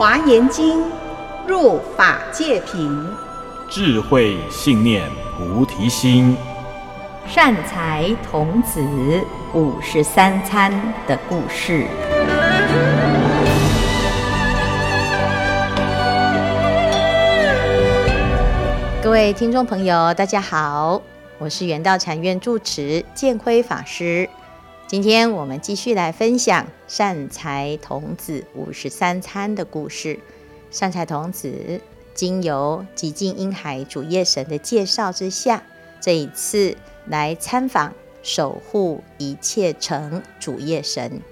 华严经，入法界品，智慧信念菩提心，善财童子五十三参的故事。各位听众朋友，大家好，我是圆道禅院住持建辉法师。今天我们继续来分享善财童子五十三参的故事。善财童子经由寂静音海主夜神的介绍之下，这一次来参访守护一切城主夜神。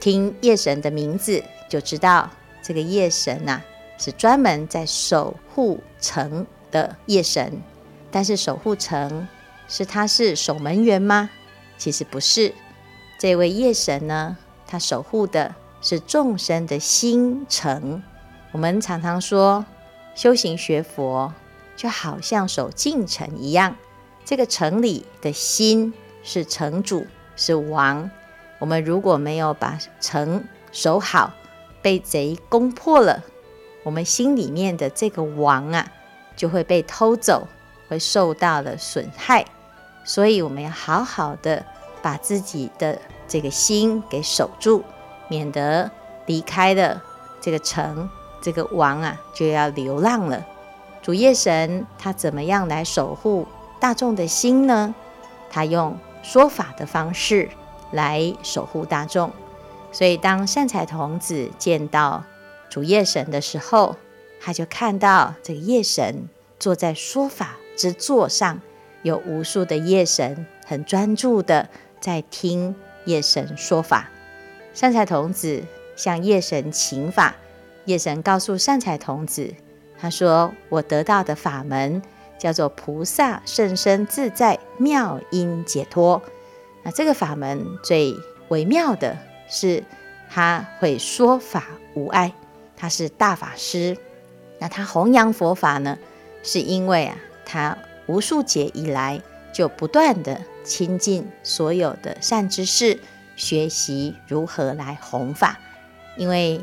听夜神的名字就知道，这个夜神呐、啊、是专门在守护城的夜神。但是守护城是他是守门员吗？其实不是。这位夜神呢，他守护的是众生的心城。我们常常说，修行学佛就好像守进城一样，这个城里的心是城主，是王。我们如果没有把城守好，被贼攻破了，我们心里面的这个王啊，就会被偷走，会受到了损害。所以，我们要好好的把自己的。这个心给守住，免得离开了这个城，这个王啊就要流浪了。主夜神他怎么样来守护大众的心呢？他用说法的方式来守护大众。所以当善财童子见到主夜神的时候，他就看到这个夜神坐在说法之座上，有无数的夜神很专注的在听。夜神说法，善财童子向夜神请法。夜神告诉善财童子：“他说我得到的法门叫做菩萨甚深自在妙音解脱。那这个法门最微妙的是，他会说法无碍，他是大法师。那他弘扬佛法呢，是因为啊，他无数劫以来就不断的。”亲近所有的善知识，学习如何来弘法，因为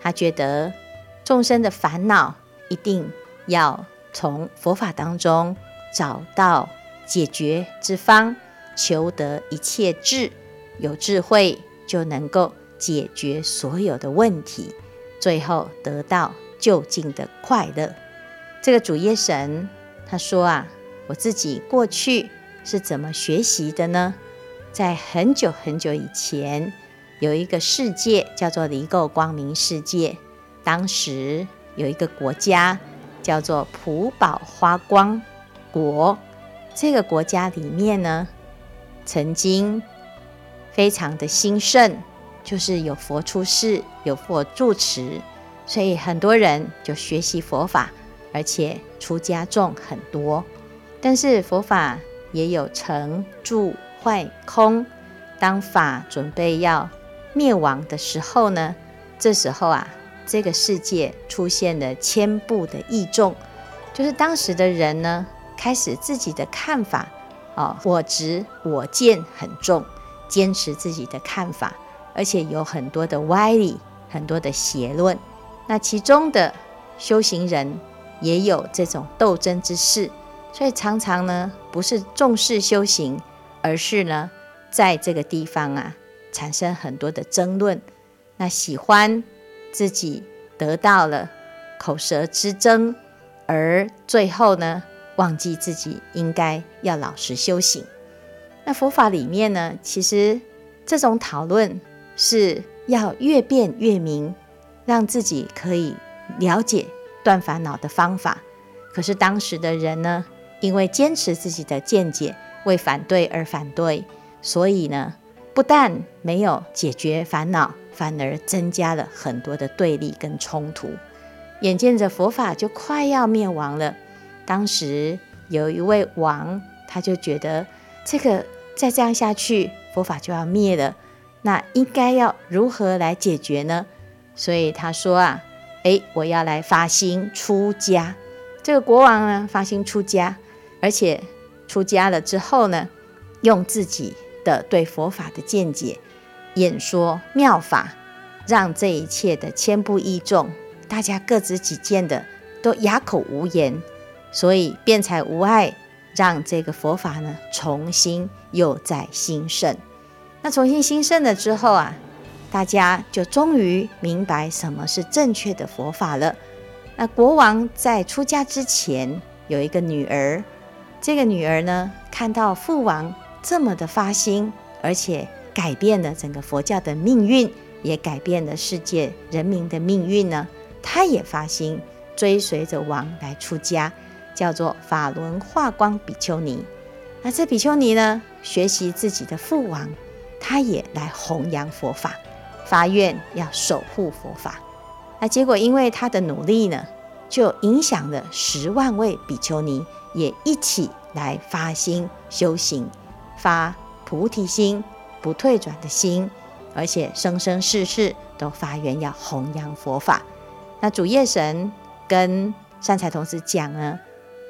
他觉得众生的烦恼一定要从佛法当中找到解决之方，求得一切智，有智慧就能够解决所有的问题，最后得到究竟的快乐。这个主夜神他说啊，我自己过去。是怎么学习的呢？在很久很久以前，有一个世界叫做离垢光明世界。当时有一个国家叫做普宝花光国。这个国家里面呢，曾经非常的兴盛，就是有佛出世，有佛住持，所以很多人就学习佛法，而且出家众很多。但是佛法。也有成住坏空，当法准备要灭亡的时候呢，这时候啊，这个世界出现了千部的异众，就是当时的人呢，开始自己的看法啊，我执我见很重，坚持自己的看法，而且有很多的歪理，很多的邪论。那其中的修行人也有这种斗争之势。所以常常呢，不是重视修行，而是呢，在这个地方啊，产生很多的争论。那喜欢自己得到了口舌之争，而最后呢，忘记自己应该要老实修行。那佛法里面呢，其实这种讨论是要越辩越明，让自己可以了解断烦恼的方法。可是当时的人呢，因为坚持自己的见解，为反对而反对，所以呢，不但没有解决烦恼，反而增加了很多的对立跟冲突。眼见着佛法就快要灭亡了，当时有一位王，他就觉得这个再这样下去，佛法就要灭了。那应该要如何来解决呢？所以他说啊，哎，我要来发心出家。这个国王呢，发心出家。而且出家了之后呢，用自己的对佛法的见解演说妙法，让这一切的千不异众大家各执己见的，都哑口无言，所以辩才无碍，让这个佛法呢重新又再兴盛。那重新兴盛了之后啊，大家就终于明白什么是正确的佛法了。那国王在出家之前有一个女儿，这个女儿呢看到父王这么的发心，而且改变了整个佛教的命运，也改变了世界人民的命运呢，她也发心追随着王来出家，叫做法轮化光比丘尼。那这比丘尼呢，学习自己的父王。他也来弘扬佛法，发愿要守护佛法。那结果因为他的努力呢，就影响了十万位比丘尼，也一起来发心修行，发菩提心、不退转的心，而且生生世世都发愿要弘扬佛法。那主业神跟善财童子讲呢，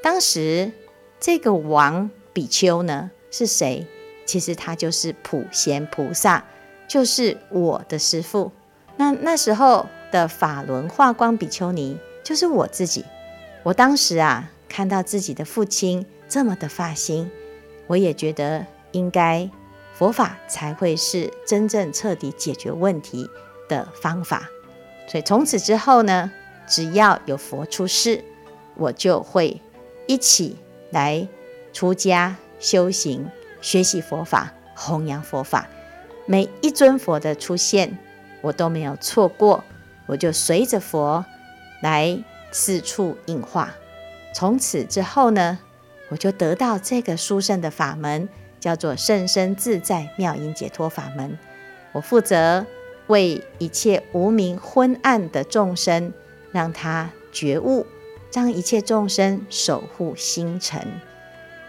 当时这个王比丘呢是谁？其实他就是普贤菩萨，就是我的师父。那那时候的法轮化光比丘尼，就是我自己。我当时啊，看到自己的父亲这么的发心，我也觉得应该佛法才会是真正彻底解决问题的方法。所以从此之后呢，只要有佛出世，我就会一起来出家修行。学习佛法，弘扬佛法，每一尊佛的出现，我都没有错过。我就随着佛来四处应化。从此之后呢，我就得到这个殊胜的法门，叫做甚深自在妙音解脱法门。我负责为一切无明昏暗的众生，让他觉悟，让一切众生守护星辰。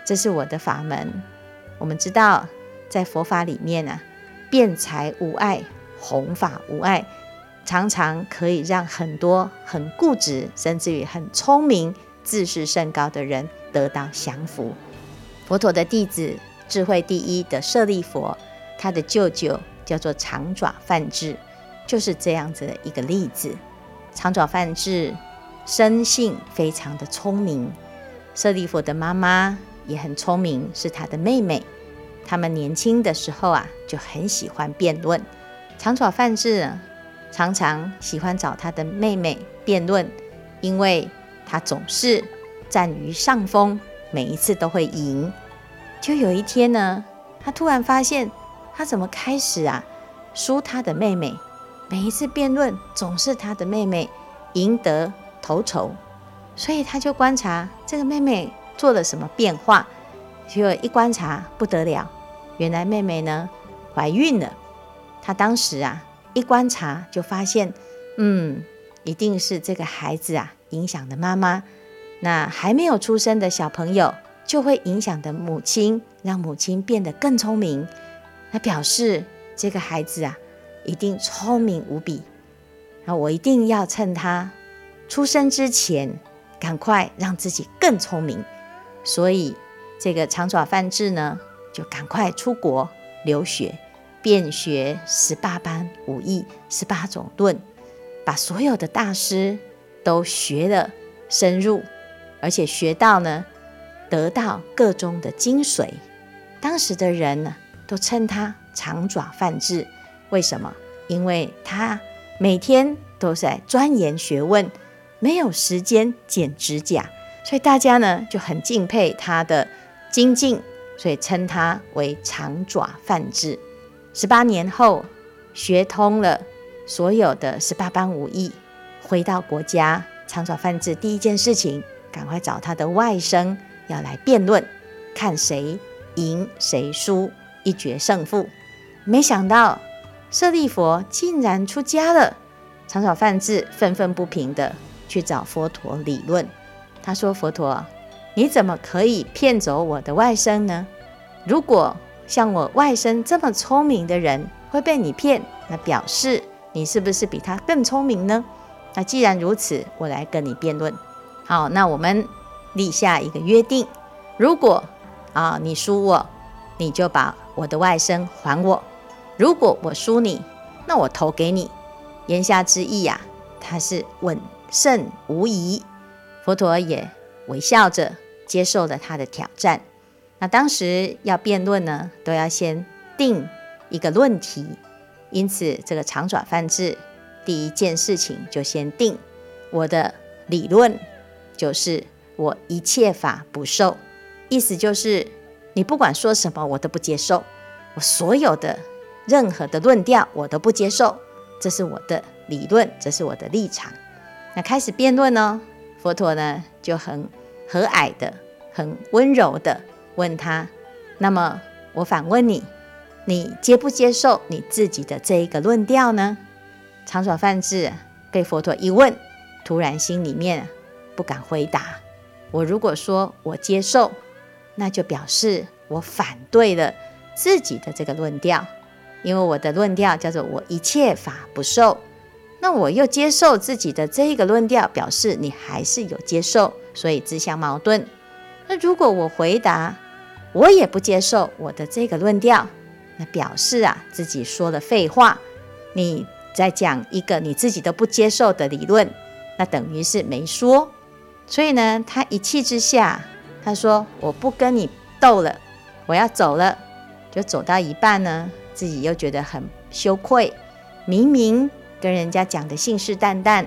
这是我的法门。我们知道，在佛法里面呢，辩才无碍，弘法无碍，常常可以让很多很固执，甚至于很聪明、自视甚高的人得到降服。佛陀的弟子，智慧第一的舍利佛，他的舅舅叫做长爪梵志，就是这样子的一个例子。长爪梵志生性非常的聪明，舍利佛的妈妈也很聪明，是他的妹妹。他们年轻的时候啊，就很喜欢辩论。长爪梵志常常喜欢找他的妹妹辩论，因为他总是占于上风，每一次都会赢。就有一天呢，他突然发现，他怎么开始啊输他的妹妹？每一次辩论总是他的妹妹赢得头筹，所以他就观察这个妹妹做了什么变化。结果一观察不得了，原来妹妹呢怀孕了。他当时啊一观察就发现，嗯，一定是这个孩子啊影响的妈妈。那还没有出生的小朋友就会影响的母亲，让母亲变得更聪明。那表示这个孩子啊一定聪明无比。那我一定要趁他出生之前，赶快让自己更聪明。所以。这个长爪范志呢，就赶快出国留学，遍学十八般武艺、十八种论，把所有的大师都学了深入，而且学到呢，得到各中的精髓。当时的人呢，都称他长爪梵志。为什么？因为他每天都在钻研学问，没有时间剪指甲，所以大家呢就很敬佩他的。精进，所以称他为长爪梵志。十八年后，学通了所有的十八般武艺，回到国家，长爪梵志第一件事情，赶快找他的外甥要来辩论，看谁赢谁输，一决胜负。没想到舍利弗竟然出家了，长爪梵志愤愤不平地去找佛陀理论。他说：“佛陀。”你怎么可以骗走我的外甥呢？如果像我外甥这么聪明的人会被你骗，那表示你是不是比他更聪明呢？那既然如此，我来跟你辩论。好，那我们立下一个约定：如果啊你输我，你就把我的外甥还我；如果我输你，那我投给你。言下之意呀，他是稳胜无疑。佛陀也微笑着接受了他的挑战。那当时要辩论呢，都要先定一个论题，因此这个长爪梵志第一件事情就先定我的理论，就是我一切法不受，意思就是你不管说什么，我都不接受，我所有的任何的论调我都不接受，这是我的理论，这是我的立场。那开始辩论呢，佛陀呢就很和蔼的、很温柔的问他：“那么我反问你，你接不接受你自己的这一个论调呢？”长爪梵志被佛陀一问，突然心里面不敢回答。我如果说我接受，那就表示我反对了自己的这个论调，因为我的论调叫做“我一切法不受”。那我又接受自己的这一个论调，表示你还是有接受，所以自相矛盾。那如果我回答我也不接受我的这个论调，那表示啊自己说了废话。你在讲一个你自己都不接受的理论，那等于是没说。所以呢，他一气之下，他说我不跟你斗了，我要走了。就走到一半呢，自己又觉得很羞愧，明明。跟人家讲的信誓旦旦，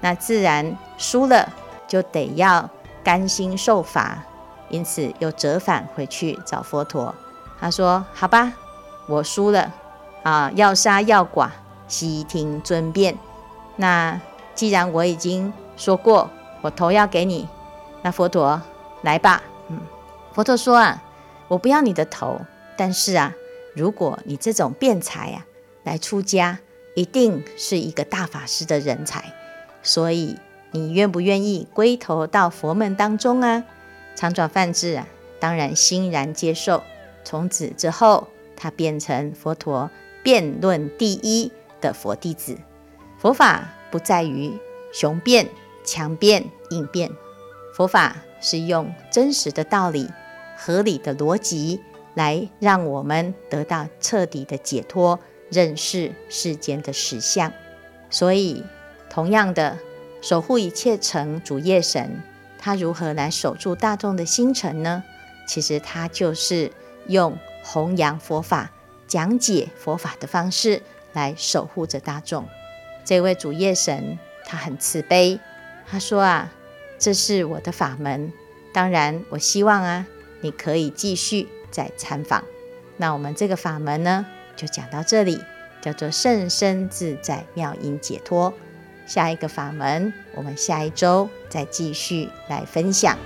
那自然输了就得要甘心受罚，因此又折返回去找佛陀。他说：“好吧，我输了啊，要杀要剐，悉听尊便。那既然我已经说过，我头要给你，那佛陀来吧。嗯，佛陀说啊，我不要你的头，但是啊，如果你这种辩才啊来出家。”一定是一个大法师的人才，所以你愿不愿意归投到佛门当中啊？常转梵志啊，当然欣然接受。从此之后，他变成佛陀辩论第一的佛弟子。佛法不在于雄辩、强辩、硬辩，佛法是用真实的道理、合理的逻辑来让我们得到彻底的解脱。认识世间的实相，所以同样的守护一切尘主业神，他如何来守住大众的心诚呢？其实他就是用弘扬佛法、讲解佛法的方式来守护着大众。这位主业神他很慈悲，他说啊，这是我的法门，当然我希望啊，你可以继续再参访。那我们这个法门呢，就讲到这里，叫做甚深自在妙音解脱。下一个法门，我们下一周再继续来分享。